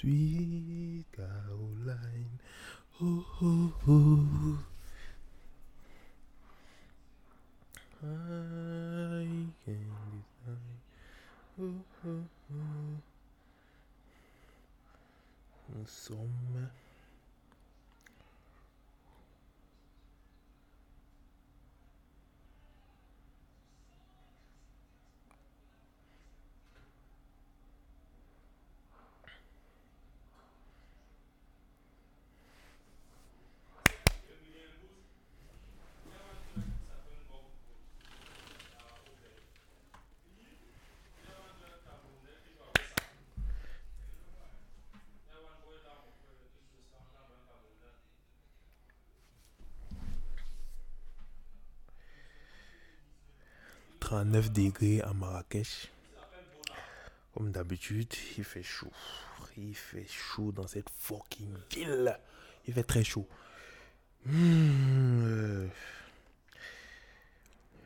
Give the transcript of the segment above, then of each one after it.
Sweet Caroline. Oh, oh, oh. I can decide. Oh, oh, oh. Nous 39 degrés à Marrakech. Comme d'habitude, il fait chaud. Il fait chaud dans cette fucking ville. Il fait très chaud. Hmm, euh.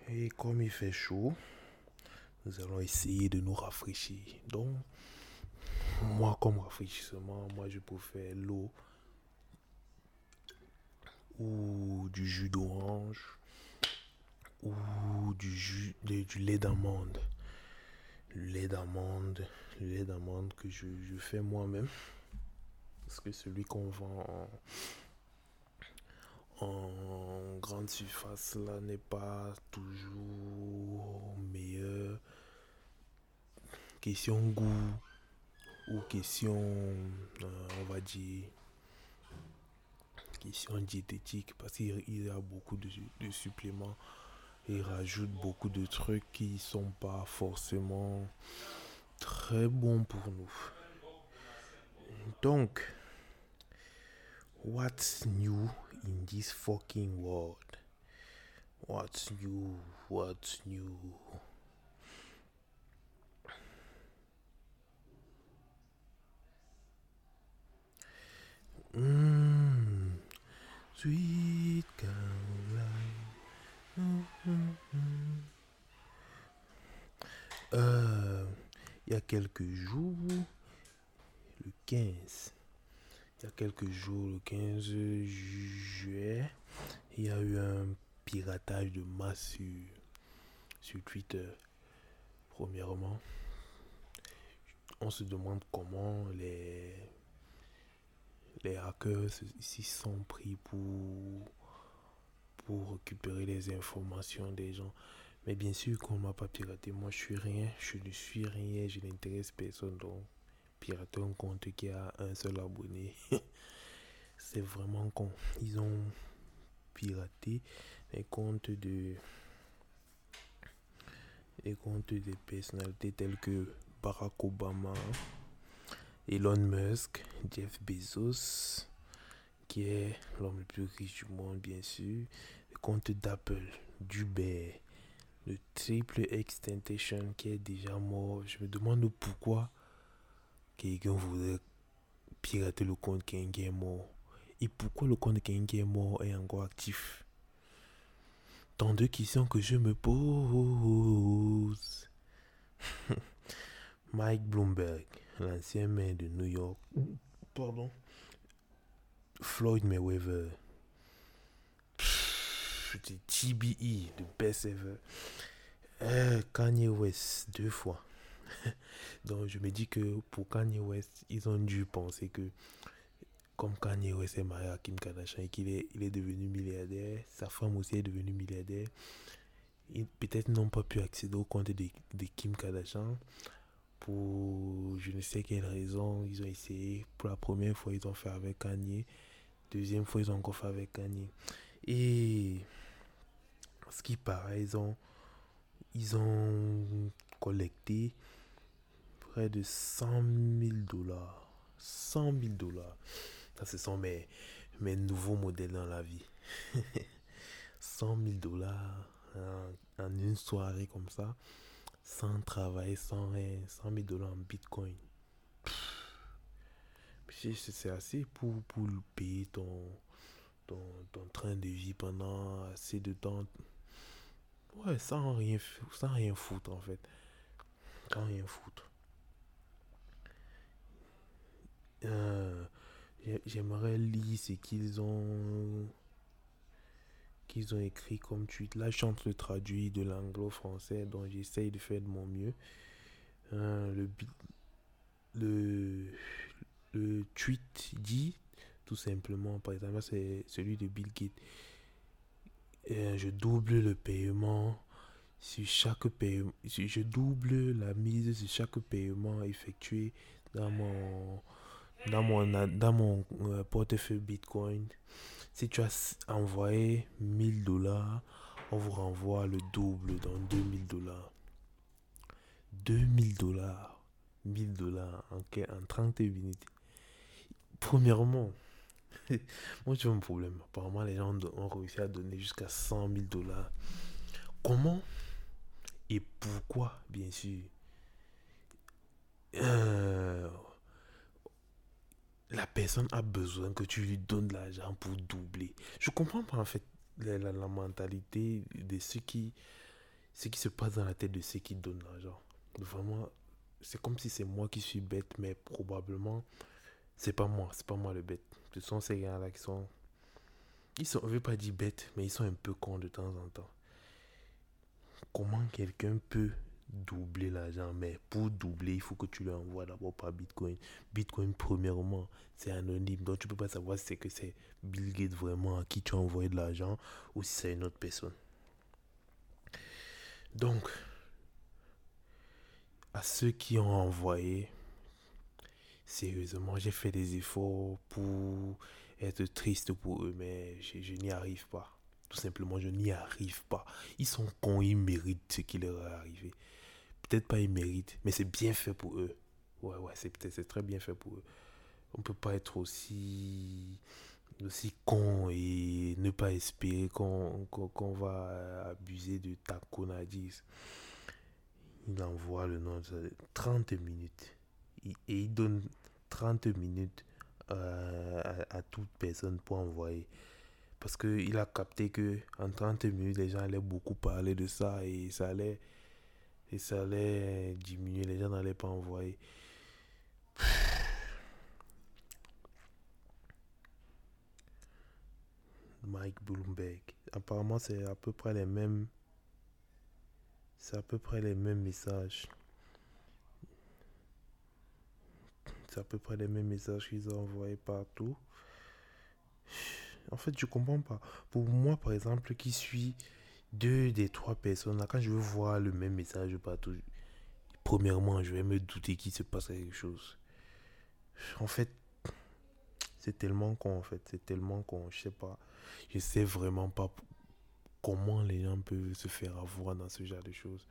Et comme il fait chaud, nous allons essayer de nous rafraîchir. Donc, moi, comme rafraîchissement, moi, je préfère l'eau ou du jus d'orange ou du jus, du lait d'amande. Le lait d'amande, le lait d'amande que je, je fais moi-même. Parce que celui qu'on vend en, en grande surface là n'est pas toujours meilleur. Question goût ou question, euh, on va dire, question diététique parce qu'il y a beaucoup de, de suppléments et rajoute beaucoup de trucs qui sont pas forcément très bons pour nous. Donc, what's new in this fucking world? What's new? What's new? Mmh. Sweet. Euh, il y a quelques jours, le 15, il y a quelques jours, le 15 juillet, il y a eu un piratage de masse sur, sur Twitter. Premièrement, on se demande comment les, les hackers s'y sont pris pour pour récupérer les informations des gens. Mais bien sûr qu'on m'a pas piraté. Moi, je suis rien. Je ne suis rien. Je n'intéresse personne. Donc, pirater un compte qui a un seul abonné. C'est vraiment con. Ils ont piraté les comptes de les comptes des personnalités telles que Barack Obama, Elon Musk, Jeff Bezos, qui est l'homme le plus riche du monde, bien sûr, le compte d'Apple, d'Uber, le Triple Extentation qui est déjà mort. Je me demande pourquoi quelqu'un voudrait pirater le compte qui est mort. Et pourquoi le compte qui est mort est encore actif? Tant de questions que je me pose. Mike Bloomberg, l'ancien maire de New York. Pardon. Floyd Mayweather. C'était TBE, the best ever. Euh, Kanye West, deux fois. Donc je me dis que pour Kanye West, ils ont dû penser que comme Kanye West est marié à Kim Kardashian et qu'il est, il est devenu milliardaire, sa femme aussi est devenue milliardaire, ils peut-être n'ont pas pu accéder au compte de, de Kim Kardashian pour je ne sais quelle raison. Ils ont essayé. Pour la première fois, ils ont fait avec Kanye. Deuxième fois, ils ont encore fait avec Kanye. Et ce qui paraît, ils ont, ils ont collecté près de 100 000 dollars. 100 000 dollars. Ça, ce sont mes, mes nouveaux modèles dans la vie. 100 000 dollars en, en, une soirée comme ça, sans travail, sans rien. 100 000 dollars en bitcoin. C'est assez pour, pour ton, ton, ton train de vie pendant assez de temps. Ouais, sans rien, sans rien foutre en fait. Sans rien foutre. euh, j'aimerais lire ce qu'ils ont qu'ils ont écrit comme tweet. Là, je train de traduire de l'anglo-français, donc j'essaye de faire de mon mieux. Euh, le, le, le tweet dit tout simplement, par exemple, c'est celui de Bill Gates. Euh, je double le paiement sur chaque paiement. Je double la mise sur chaque paiement effectué dans mon, dans mon, dans mon euh, portefeuille Bitcoin. Si tu as envoyé 1000 dollars, on vous renvoie le double dans 2000 dollars. 2000 dollars. 1000 dollars en, en 30 minutes. Premièrement, moi j'ai un problème. Apparemment, les gens ont réussi à donner jusqu'à 100 000 dollars. Comment et pourquoi, bien sûr? Euh, La personne a besoin que tu lui donnes de l'argent pour doubler. Je comprends pas en fait la, mentalité de ceux qui, ce qui se passe dans la tête de ceux qui donnent l'argent. Vraiment, c'est comme si c'est moi qui suis bête, mais probablement c'est pas moi, c'est pas moi le bête. Ce sont ces gars-là qui sont. Ils sont, je veux pas dire bêtes, mais ils sont un peu cons de temps en temps. Comment quelqu'un peut doubler l'argent? Mais pour doubler, il faut que tu lui envoies d'abord par Bitcoin. Bitcoin, premièrement, c'est anonyme. Donc tu peux pas savoir si c'est que c'est Bill Gates vraiment à qui tu as envoyé de l'argent ou si c'est une autre personne. Donc, à ceux qui ont envoyé, sérieusement, j'ai fait des efforts pour être triste pour eux, mais je, n'y arrive pas. Tout simplement, je n'y arrive pas. Ils sont cons, ils méritent ce qui leur est arrivé. Peut-être pas ils méritent, mais c'est bien fait pour eux. Ouais, ouais, c'est c'est très bien fait pour eux. On peut pas être aussi aussi con et ne pas espérer qu'on va abuser de ta conadise. Il envoie le nom de 30 minutes et il donne 30 minutes euh, à, toute personne pour envoyer. Parce qu'il a capté que en 30 minutes, les gens allaient beaucoup parler de ça et ça allait, et ça allait diminuer. Les gens n'allaient pas envoyer. Mike Bloomberg. Apparemment, c'est à peu près les mêmes. C'est à peu près les mêmes messages. C'est à peu près les mêmes messages qu'ils ont envoyés partout. En fait, je comprends pas. Pour moi, par exemple, qui suis deux des trois personnes, quand je veux voir le même message partout, premièrement, je vais me douter qu'il se passe quelque chose. En fait, c'est tellement con, en fait. C'est tellement con. Je sais pas. Je sais vraiment pas comment les gens peuvent se faire avoir dans ce genre de choses.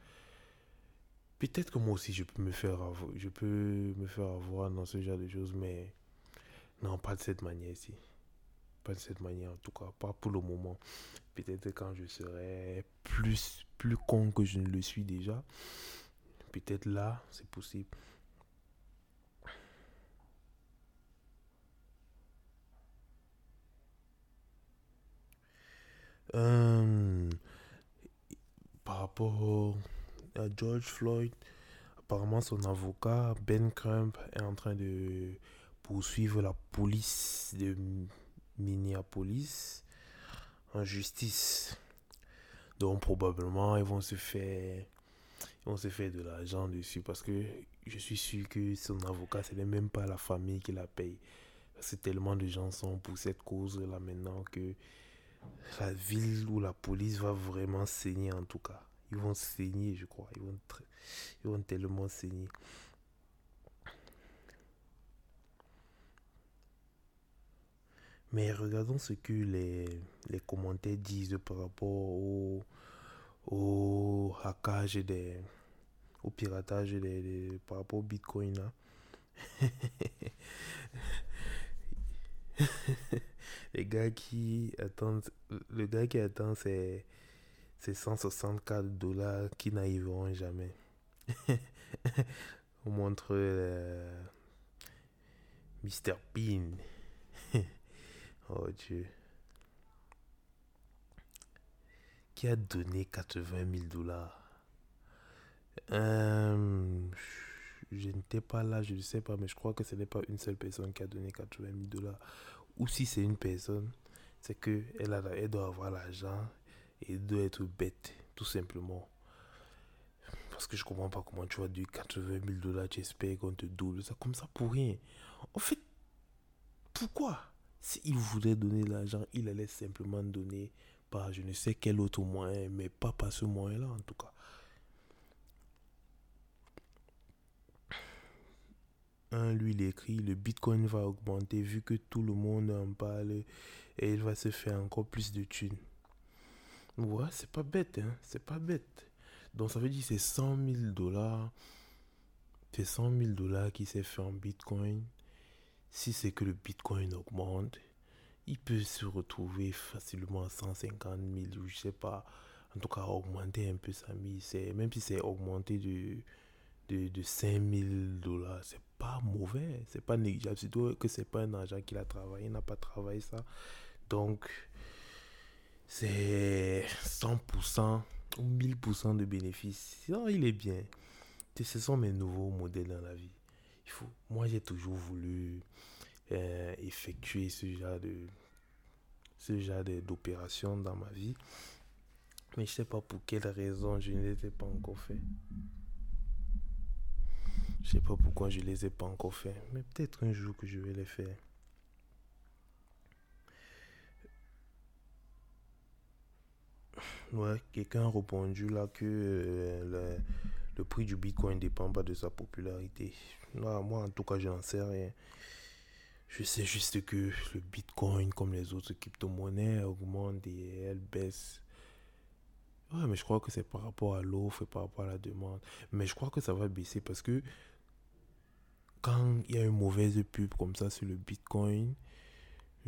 Peut-être que moi aussi je peux me faire avoir, je peux me faire avoir dans ce genre de choses, mais non, pas de cette manière ici. Pas de cette manière, en tout cas, pas pour le moment. Peut-être quand je serai plus, plus con que je ne le suis déjà. Peut-être là, c'est possible. Euh, par rapport George Floyd. Apparemment, son avocat, Ben Crump, est en train de poursuivre la police de Minneapolis en justice. Donc, probablement, ils vont se faire, ils vont se faire de l'argent dessus parce que je suis sûr que son avocat, ce n'est même pas la famille qui la paye. C'est tellement de gens sont pour cette cause-là maintenant que la ville ou la police va vraiment saigner en tout cas ils vont saigner, je crois. Ils vont, ils vont tellement saigner. Mais regardons ce que les, les commentaires disent par rapport au, au hackage des au piratage des, par rapport au bitcoin les gars qui attendent le gars qui attend c'est ces 164 dollars qui n'arriveront jamais. On montre euh, Mr. Oh Dieu. Qui a donné 80 000 dollars? Euh, je n'étais pas là, je ne sais pas, mais je crois que ce n'est pas une seule personne qui a donné 80 000 dollars. Ou si c'est une personne, c'est qu'elle elle doit avoir l'argent et doit être bête, tout simplement. Parce que je comprends pas comment tu vas dire 80 000 dollars, tu espères qu'on te double ça comme ça pour rien. En fait, pourquoi? S'il voulait donner l'argent, il allait simplement donner par je ne sais quel autre moyen, mais pas par ce moyen-là en tout cas. Un, lui, il écrit, le Bitcoin va augmenter vu que tout le monde en parle et il va se faire encore plus de thunes. Ouais, c'est pas bête, hein, c'est pas bête. Donc ça veut dire c'est 100 000 dollars. C'est 100 000 dollars qui s'est fait en Bitcoin. Si c'est que le Bitcoin augmente, il peut se retrouver facilement à 150 000 ou je sais pas. En tout cas, augmenter un peu sa mise. Même si c'est augmenté de, de, de 5 000 dollars, c'est pas mauvais. C'est pas négligeable. Surtout que c'est pas un argent qu'il a travaillé. Il n'a pas travaillé ça. Donc, c'est 100% ou 1000% de bénéfices. il est bien. Ce sont mes nouveaux modèles dans la vie. Il faut, moi, j'ai toujours voulu euh, effectuer ce genre de ce genre d'opération dans ma vie. Mais je sais pas pour quelle raison je ne les ai pas encore fait. Je sais pas pourquoi je les ai pas encore fait. Mais peut-être un jour que je vais les faire. Ouais, quelqu'un a répondu là que euh, le, prix du Bitcoin ne dépend pas de sa popularité. moi, en tout cas, je n'en sais rien. Je sais juste que le Bitcoin, comme les autres crypto-monnaies, augmente et elle baisse. Ouais, mais je crois que c'est par rapport à l'offre et par rapport à la demande. Mais je crois que ça va baisser parce que quand il y a une mauvaise pub comme ça sur le Bitcoin,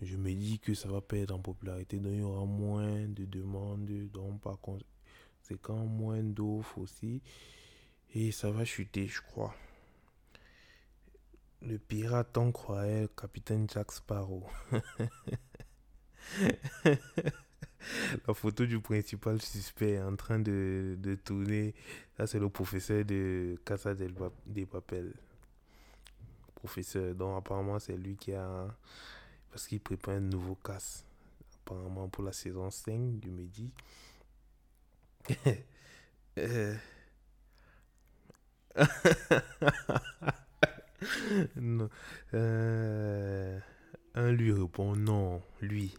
je me dis que ça va perdre en popularité, donc il y aura moins de demandes, donc par conséquent moins d'offres aussi, et ça va chuter, je crois. Le pirate, on croyait capitaine Jack Sparrow. La photo du principal suspect en train de, de tourner, là c'est le professeur de Casa des Papel. Professeur, donc apparemment c'est lui qui a parce qu'il prépare un nouveau casse, apparemment pour la saison 5 du Midi. Euh. un lui répond non, lui.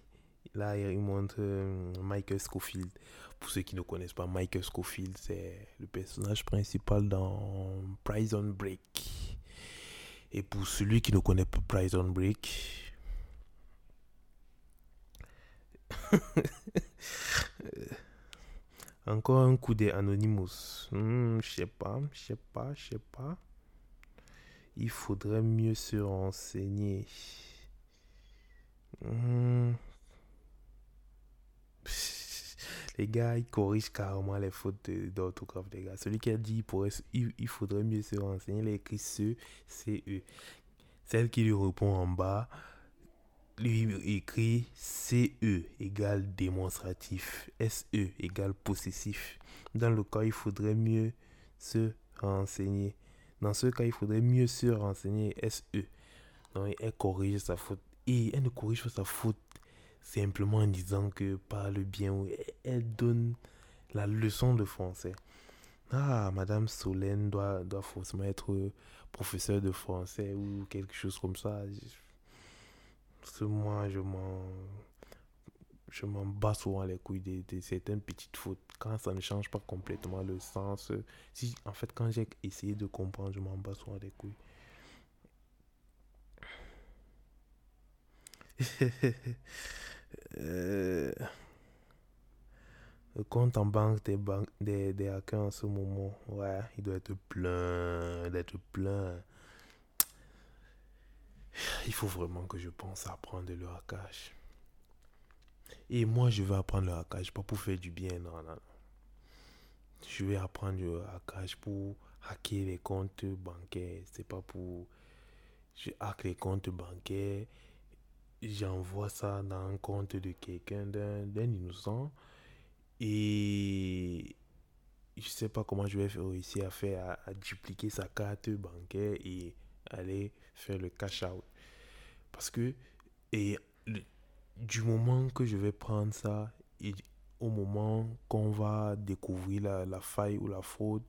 Là, il montre euh, Michael Scofield. Pour ceux qui ne connaissent pas, Michael Scofield, c'est le personnage principal dans Prison Break. Et pour celui qui ne connaît pas Prison Break, Encore un coup des Anonymous. Hmm, je sais pas, je sais pas, je sais pas. Il faudrait mieux se renseigner. Hmm. Les gars, ils corrigent carrément les fautes d'orthographe, les gars. Celui qui a dit il, il, faudrait mieux se renseigner, il a écrit ce, c'est eux. Celle qui lui répond en bas, lui écrit CE égale démonstratif, SE égale possessif. Dans le cas, il faudrait mieux se renseigner. Dans ce cas, il faudrait mieux se renseigner SE. Donc, elle corrige sa faute. Et elle ne corrige pas sa faute simplement en disant que parle bien. Elle donne la leçon de français. Ah, Madame Solène doit, doit forcément être professeur de français ou quelque chose comme ça. Parce que moi, je m'en. Je m'en bats souvent les couilles de, de, certaines petites fautes. Quand ça ne change pas complètement le sens. Si, en fait, quand j'ai essayé de comprendre, je m'en bats souvent les couilles. Euh, le compte en banque des, banques, des, des hackers en ce moment, ouais, il doit être plein, d'être plein il faut vraiment que je pense à apprendre le hackage. Et moi, je vais apprendre le hackage, pas pour faire du bien, non, non. Je vais apprendre le hackage pour hacker les comptes bancaires. C'est pas pour. Je hack les comptes bancaires. J'envoie ça dans un compte de quelqu'un, d'un innocent. Et je sais pas comment je vais réussir à faire, à, dupliquer sa carte bancaire et aller faire le cash out. Parce que, et du moment que je vais prendre ça, et au moment qu'on va découvrir la, la, faille ou la fraude,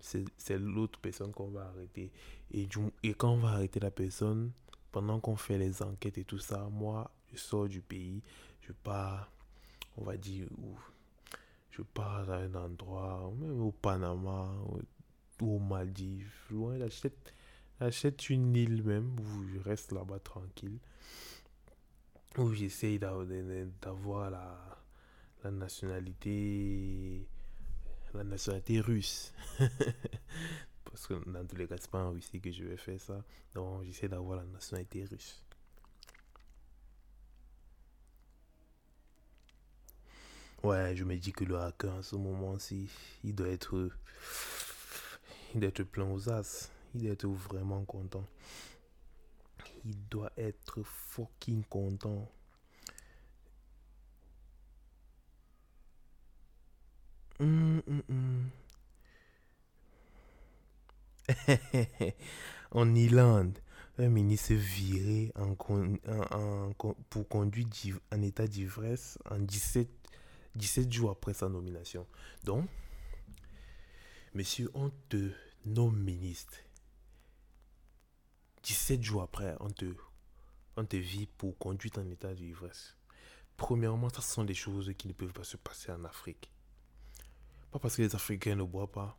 c'est l'autre personne qu'on va arrêter. Et, et quand on va arrêter la personne, pendant qu'on fait les enquêtes et tout ça, moi, je sors du pays, je pars, on va dire, où je pars à un endroit, même au Panama, ou aux Maldives, loin, j'achète, j'achète une île même où je reste là-bas tranquille, où j'essaye d'avoir la, la nationalité, la nationalité russe. Parce que dans tous les cas, c'est pas en Russie que je vais faire ça. Donc, j'essaie d'avoir la nationalité russe. Ouais, je me dis que le hacker en ce moment-ci, il doit être. Il doit être plein aux as. Il doit être vraiment content. Il doit être fucking content. Hum, hum, hum. en Irlande, un ministre viré en, pour conduire en état d'ivresse en 17 17 jours après sa nomination. Donc, monsieur, on te nomme ministre. 17 jours après, on te, vit pour conduire en état d'ivresse. Premièrement, ça ce sont des choses qui ne peuvent pas se passer en Afrique. Pas parce que les Africains ne boivent pas.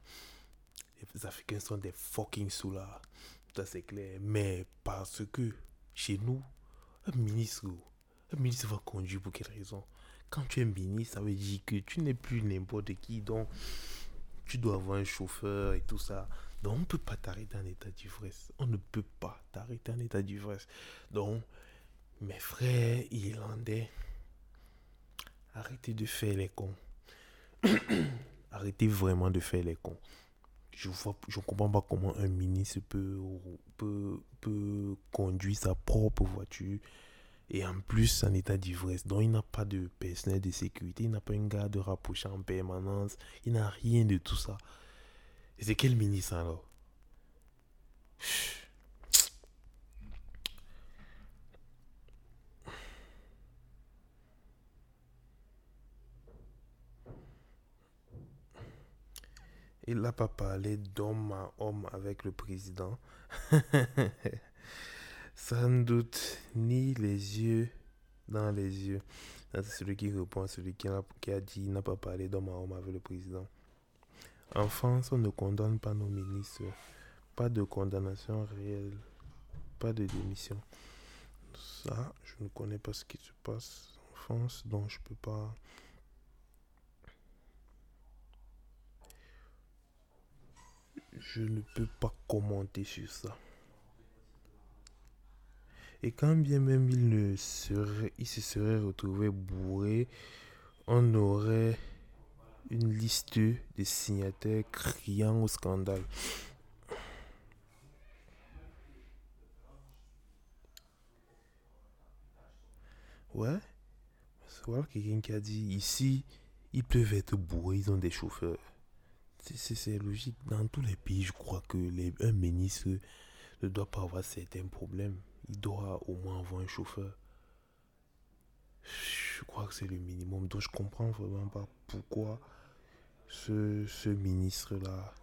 Les Africains sont des fucking soulards. Ça c'est clair. Mais parce que chez nous, un ministre, un ministre va conduire pour quelle raison? Quand tu es ministre, ça veut dire que tu n'es plus n'importe qui. Donc, tu dois avoir un chauffeur et tout ça. Donc, on ne peut pas t'arrêter en état d'ivresse. On ne peut pas t'arrêter en état d'ivresse. Donc, mes frères irlandais, arrêtez de faire les cons. arrêtez vraiment de faire les cons. Je ne je comprends pas comment un ministre peut, peut, peut conduire sa propre voiture et en plus en état d'ivresse. Donc il n'a pas de personnel de sécurité, il n'a pas un garde rapproché en permanence, il n'a rien de tout ça. C'est quel ministre alors? Il n'a pas parlé d'homme à homme avec le président. Sans doute, ni les yeux dans les yeux. C'est celui qui répond à celui qui a, qui a dit n'a pas parlé d'homme à homme avec le président. En France, on ne condamne pas nos ministres. Pas de condamnation réelle. Pas de démission. Ça, je ne connais pas ce qui se passe en France, donc je peux pas. Je ne peux pas commenter sur ça. Et quand bien même il, ne serait, il se serait retrouvé bourré, on aurait une liste de signataires criant au scandale. Ouais. Voilà quelqu'un qui a dit ici, ils peuvent être bourrés, ils ont des chauffeurs. C'est logique. Dans tous les pays, je crois que les, un ministre ne doit pas avoir certains problèmes il doit au moins avoir un chauffeur. Je crois que c'est le minimum. Donc je comprends vraiment pas pourquoi ce, ministre-là.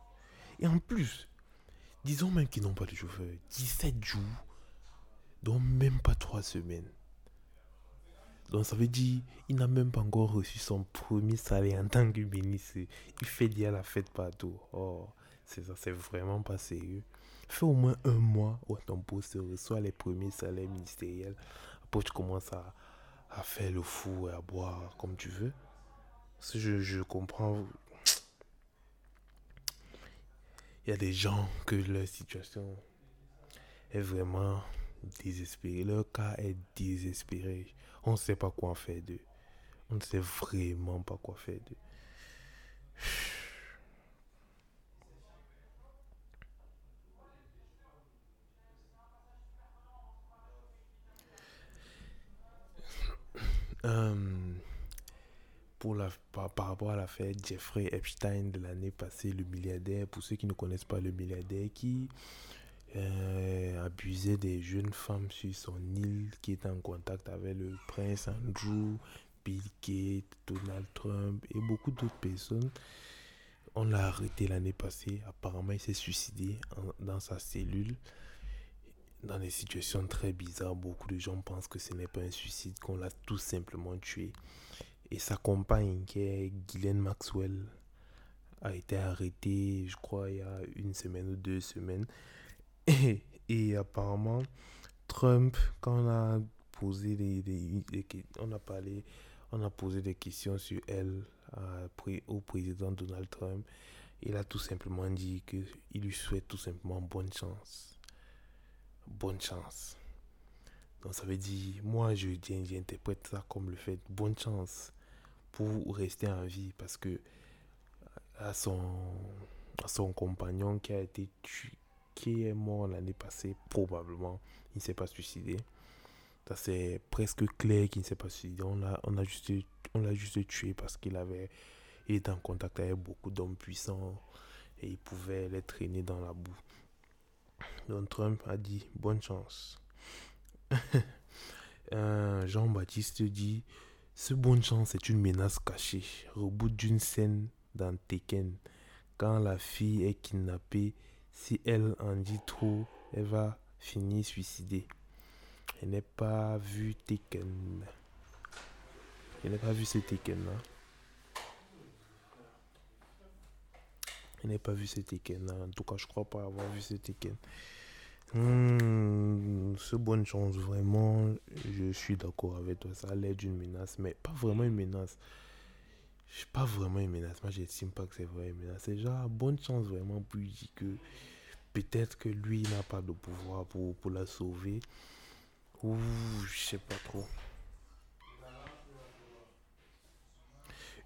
Et en plus, disons même qu'ils n'ont pas de chauffeur. 17 jours, donc même pas 3 semaines. Donc ça veut dire il n'a même pas encore reçu son premier salaire en tant que ministre. Il fait déjà la fête partout. Oh, c'est ça, c'est vraiment pas sérieux. Fais au moins un mois où ton poste reçoit les premiers salaires ministériels. Après, tu commences à, à faire le fou et à boire comme tu veux. je, je comprends. Il y a des gens que leur situation est vraiment désespérée. Leur cas est désespéré. On ne sait pas quoi faire d'eux. On ne sait vraiment pas quoi faire d'eux. pour la, par, rapport à l'affaire Jeffrey Epstein de l'année passée, le milliardaire, pour ceux qui ne connaissent pas le milliardaire, qui euh, abusait des jeunes femmes sur son île, qui était en contact avec le prince Andrew, Bill Gates, Donald Trump et beaucoup d'autres personnes. On l'a arrêté l'année passée. Apparemment, il s'est suicidé dans sa cellule. Dans des situations très bizarres, beaucoup de gens pensent que ce n'est pas un suicide, qu'on l'a tout simplement tué. Et sa compagne, qui est Ghislaine Maxwell, a été arrêtée, je crois, il y a une semaine ou deux semaines. Et, apparemment, Trump, quand on a posé des, on a parlé, on a posé des questions sur elle au président Donald Trump, il a tout simplement dit qu'il lui souhaite tout simplement bonne chance. Bonne chance. Donc ça veut dire, moi je j'interprète ça comme le fait bonne chance pour rester en vie parce que à son, à son compagnon qui a été tué, qui est mort l'année passée, probablement, il ne s'est pas suicidé. Ça c'est presque clair qu'il ne s'est pas suicidé. On l'a on a juste, juste tué parce qu'il avait il était en contact avec beaucoup d'hommes puissants et il pouvait les traîner dans la boue. Donc Trump a dit bonne chance. Jean-Baptiste dit ce bonne chance est une menace cachée. Reboot d'une scène dans Tekken. Quand la fille est kidnappée, si elle en dit trop, elle va finir suicidée. Elle n'est pas vu Tekken. Elle n'a pas vu ce Tekken là. Je n'ai pas vu ce Tekken. En tout cas, je crois pas avoir vu ce Tekken. Hmm, ce bonne chance, vraiment, je suis d'accord avec toi. Ça a l'air d'une menace, mais pas vraiment une menace. Pas vraiment une menace. Moi, j'estime pas que c'est vraiment une menace. C'est genre bonne chance, vraiment, pour dire que peut-être que lui n'a pas de pouvoir pour, pour la sauver. Ou je sais pas trop.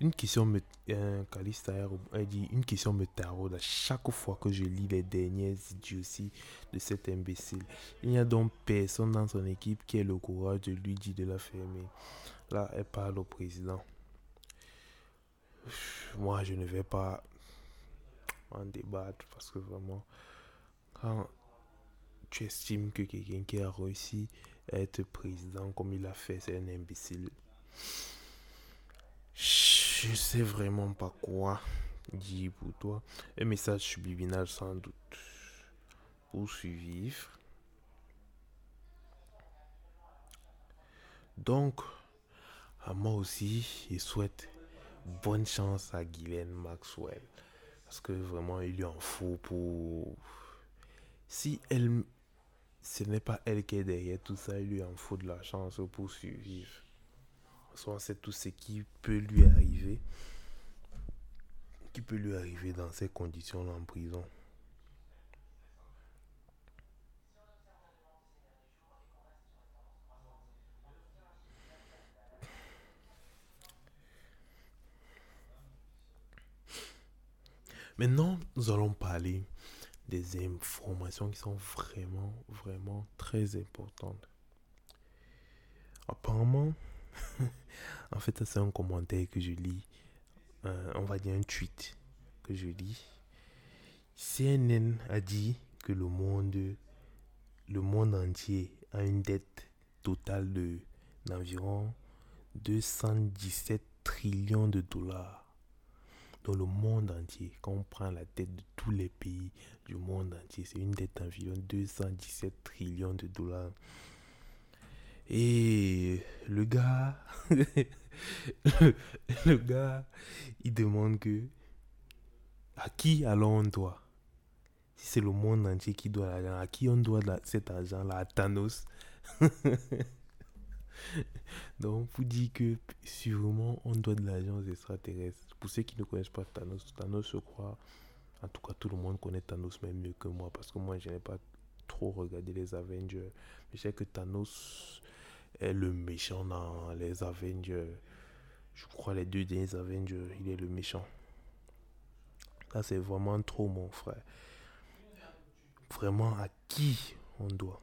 Une question me, euh, a dit, une question me taraude à chaque fois que je lis les dernières idioties de cet imbécile. Il n'y a donc personne dans son équipe qui ait le courage de lui dire de la fermer. Là, elle parle au président. Moi, je ne vais pas en débattre parce que vraiment, quand tu estimes que quelqu'un qui a réussi à être président comme il l'a fait, c'est un imbécile. Je sais vraiment pas quoi dire pour toi. Un message subliminal sans doute. Pour survivre. Donc, à moi aussi, je souhaite bonne chance à Guylaine Maxwell. Parce que vraiment, il lui en faut pour... Si elle... Ce n'est pas elle qui est derrière tout ça, il lui en faut de la chance pour survivre soit c'est tout ce qui peut lui arriver, qui peut lui arriver dans ces conditions-là en prison. Maintenant, nous allons parler des informations qui sont vraiment, vraiment très importantes. Apparemment, en fait, c'est un commentaire que je lis. Euh, on va dire un tweet que je lis. CNN a dit que le monde, le monde entier a une dette totale de d'environ 217 trillions de dollars. Dans le monde entier, quand on prend la dette de tous les pays du monde entier, c'est une dette d'environ 217 trillions de dollars. Et le gars, le gars, il demande que à qui alors on doit Si c'est le monde entier qui doit l'argent, à qui on doit cet argent-là À Thanos? Donc, vous dire que sûrement on doit de l'argent aux extraterrestres. Pour ceux qui ne connaissent pas Thanos, Thanos se croit. En tout cas, tout le monde connaît Thanos même mieux que moi parce que moi, je n'ai pas trop regardé les Avengers. Mais je sais que Thanos est le méchant dans les Avengers. Je crois les deux derniers Avengers, il est le méchant. Là, c'est vraiment trop, mon frère. Vraiment, à qui on doit?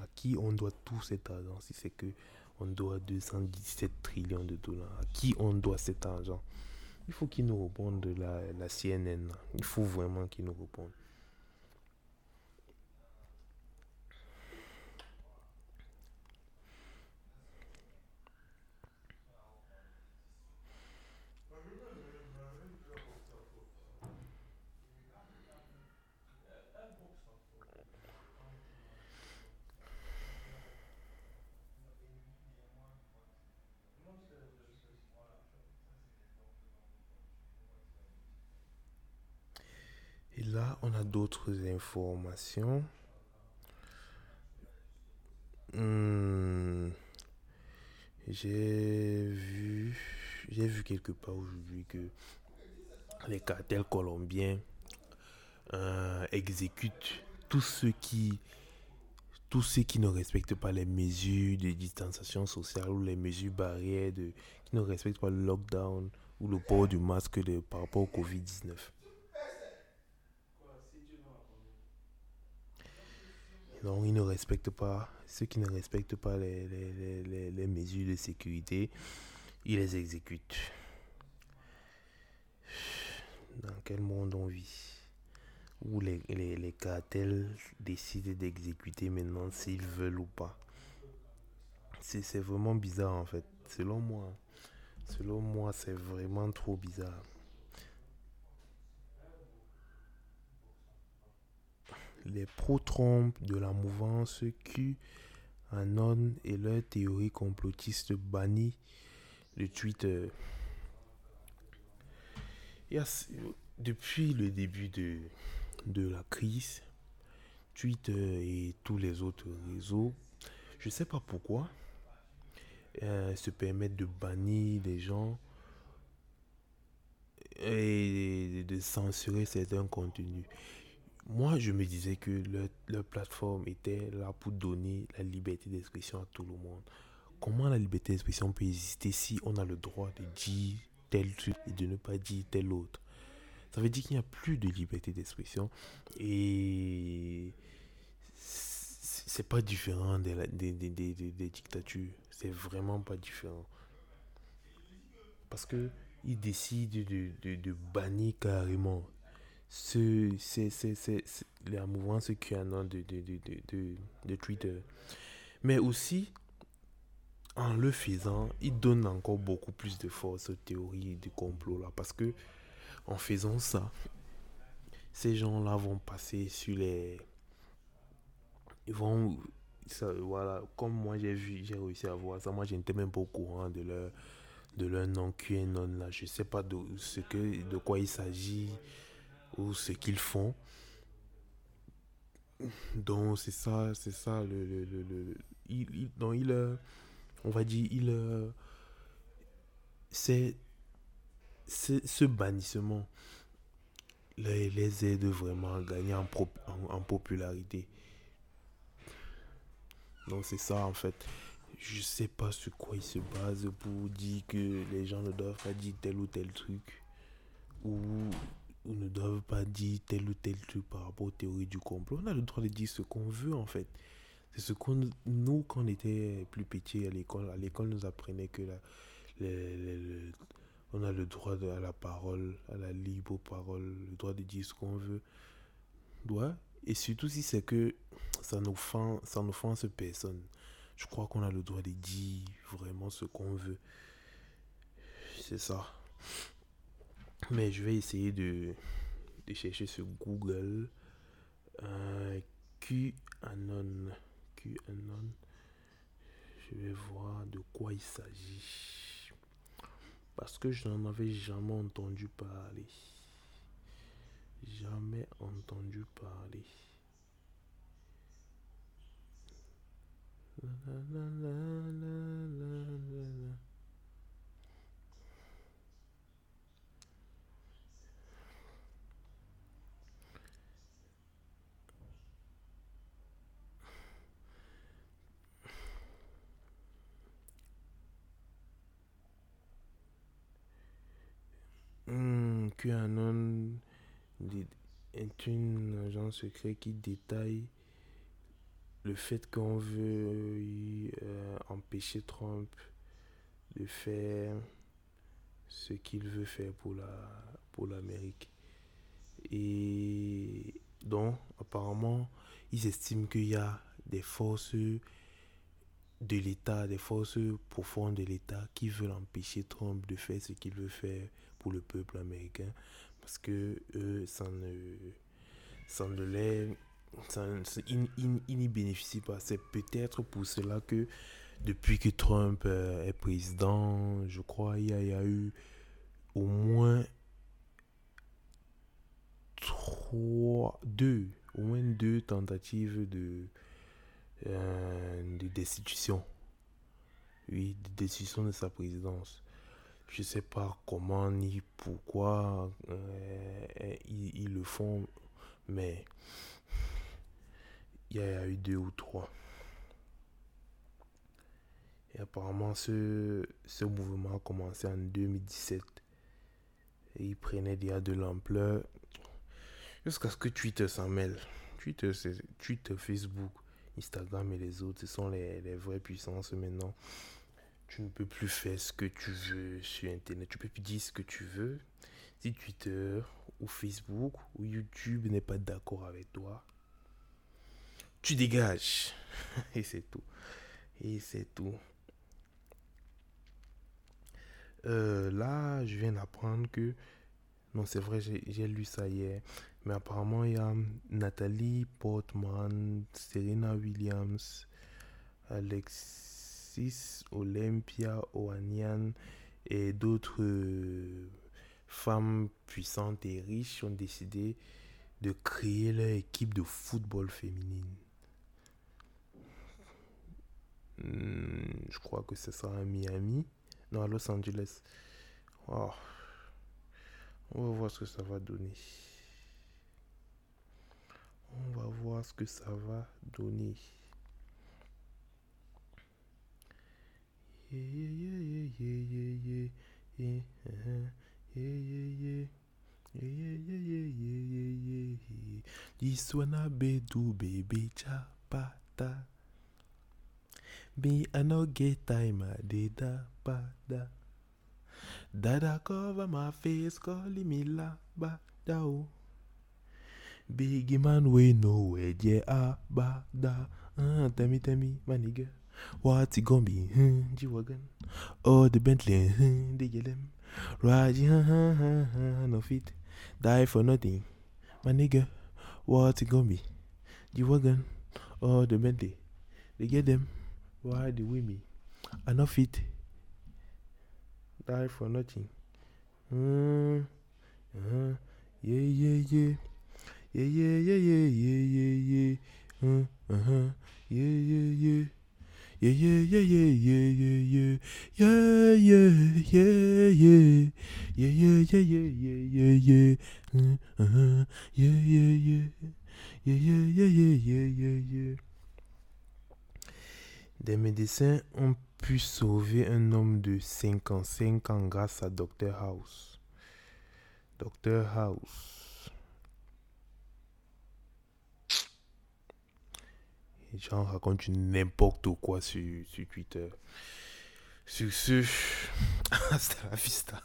À qui on doit tout cet argent Si c'est que on doit 217 trillions de dollars? À qui on doit cet argent? Il faut qu'ils nous répondent de la, la CNN. Il faut vraiment qu'ils nous répondent. Là, on a d'autres informations. Hmm. J'ai vu, j'ai vu quelque part aujourd'hui que les cartels colombiens euh, exécutent tous ceux qui tous ceux qui ne respectent pas les mesures de distanciation sociale ou les mesures barrières de, qui ne respectent pas le lockdown ou le port du masque de, par rapport au Covid-19. Donc, ils ne respectent pas, ceux qui ne respectent pas les, mesures de sécurité, ils les exécutent. Dans quel monde on vit? Où les, les cartels décident d'exécuter maintenant s'ils veulent ou pas. C'est vraiment bizarre en fait, selon moi. Selon moi, c'est vraiment trop bizarre. Les pro-Trump de la mouvance QAnon et leur théorie complotiste bannie de Twitter. depuis le début de, la crise, Twitter et tous les autres réseaux, je ne sais pas pourquoi, euh, se permettent de bannir les gens et de censurer certains contenus moi, je me disais que leur, plateforme était là pour donner la liberté d'expression à tout le monde. Comment la liberté d'expression peut exister si on a le droit de dire tel truc et de ne pas dire tel autre? Ça veut dire qu'il n'y a plus de liberté d'expression et c'est pas différent des, des, des, des dictatures. C'est vraiment pas différent. Parce que ils décident de, de, de bannir carrément c'est la mouvance QAnon de, de, de, de, de Twitter. Mais aussi, en le faisant, il donne encore beaucoup plus de force aux théories du complot là. Parce que en faisant ça, ces gens-là vont passer sur les. Ils vont. Ça, voilà, comme moi j'ai vu, j'ai réussi à voir ça. Moi, je n'étais même pas au courant de leur, de leur nom QAnon là. Je sais pas de, ce que, de quoi il s'agit ou ce qu'ils font. Donc c'est ça, c'est ça le, le, le, il, il, donc il euh, on va dire il euh, c'est ce bannissement les, les, aide vraiment à gagner en, en, popularité. Donc c'est ça en fait. Je sais pas sur quoi il se base pour dire que les gens ne doivent pas dire tel ou tel truc. Ou ne doivent pas dire tel ou tel truc par rapport aux théories du complot. On a le droit de dire ce qu'on veut en fait. C'est ce qu'on nous quand on était plus petits à l'école, à l'école nous apprenait que la, on a le droit de, à la parole, à la libre parole, le droit de dire ce qu'on veut. Et surtout si c'est que ça nous offense, ça personne. Je crois qu'on a le droit de dire vraiment ce qu'on veut. C'est ça. Mais je vais essayer de, de chercher sur Google euh, QAnon. QAnon. Je vais voir de quoi il s'agit. Parce que je n'en avais jamais entendu parler. Jamais entendu parler. La, la, la, QAnon est une agence secrète qui détaille le fait qu'on veut euh, empêcher Trump de faire ce qu'il veut faire pour la pour l'Amérique. Et donc, apparemment, ils estiment qu'il y a des forces de l'État, des forces profondes de l'État qui veulent empêcher Trump de faire ce qu'il veut faire pour le peuple américain. Parce que eux, ça ne, ça ne les, ça, ils, n'y bénéficient pas. C'est peut-être pour cela que depuis que Trump euh, est président, je crois, il y a, il y a eu au moins trois, deux, au moins deux tentatives de, euh, de destitution. Oui, de destitution de sa présidence. Je sais pas comment ni pourquoi euh, ils, le font, mais il y a eu deux ou trois. Et apparemment, ce, ce mouvement a commencé en 2017. Et il prenait déjà de l'ampleur jusqu'à ce que Twitter s'en mêle. Twitter, Twitter, Facebook, Instagram et les autres, ce sont les, les vraies puissances maintenant. Tu ne peux plus faire ce que tu veux sur Internet. Tu peux plus dire ce que tu veux. Si Twitter ou Facebook ou YouTube n'est pas d'accord avec toi, tu dégages. Et c'est tout. Et c'est tout. Euh, là, je viens d'apprendre que... Non, c'est vrai, j'ai lu ça hier. Mais apparemment, il y a Nathalie Portman, Serena Williams, Olympia Oanian et d'autres euh, femmes puissantes et riches ont décidé de créer leur équipe de football féminine. Hmm, je crois que ce sera à Miami. Non, à Los Angeles. On va voir ce que ça va donner. On va voir ce que ça va donner. Isso é na B do bebê chapata. Be a no get time de da pada. Dada cover my face, calling me la badao. Big man, we know where they are, bada. Uh, ah, tell me, tell me, my nigga. What's it gonna be? Hmm, G-Wagon. Oh, the Bentley, hmm, they get them. Ride, huh, huh, huh, huh, no fit. Die for nothing. My nigga, what's it gonna be? G-Wagon. Oh, the Bentley. They get them. Why the women? I no fit. Die for nothing. Hmm. Uh-huh. Yeah, yeah, yeah. Yeah, yeah, yeah, yeah, yeah, yeah, yeah. Uh, uh-huh. Yeah, yeah, yeah. Uh, uh-huh. Des médecins ont pu sauver un homme de 55 ans grâce à Dr House. Dr House. Les gens racontent n'importe quoi sur, sur Twitter. Sur ce, hasta la vista.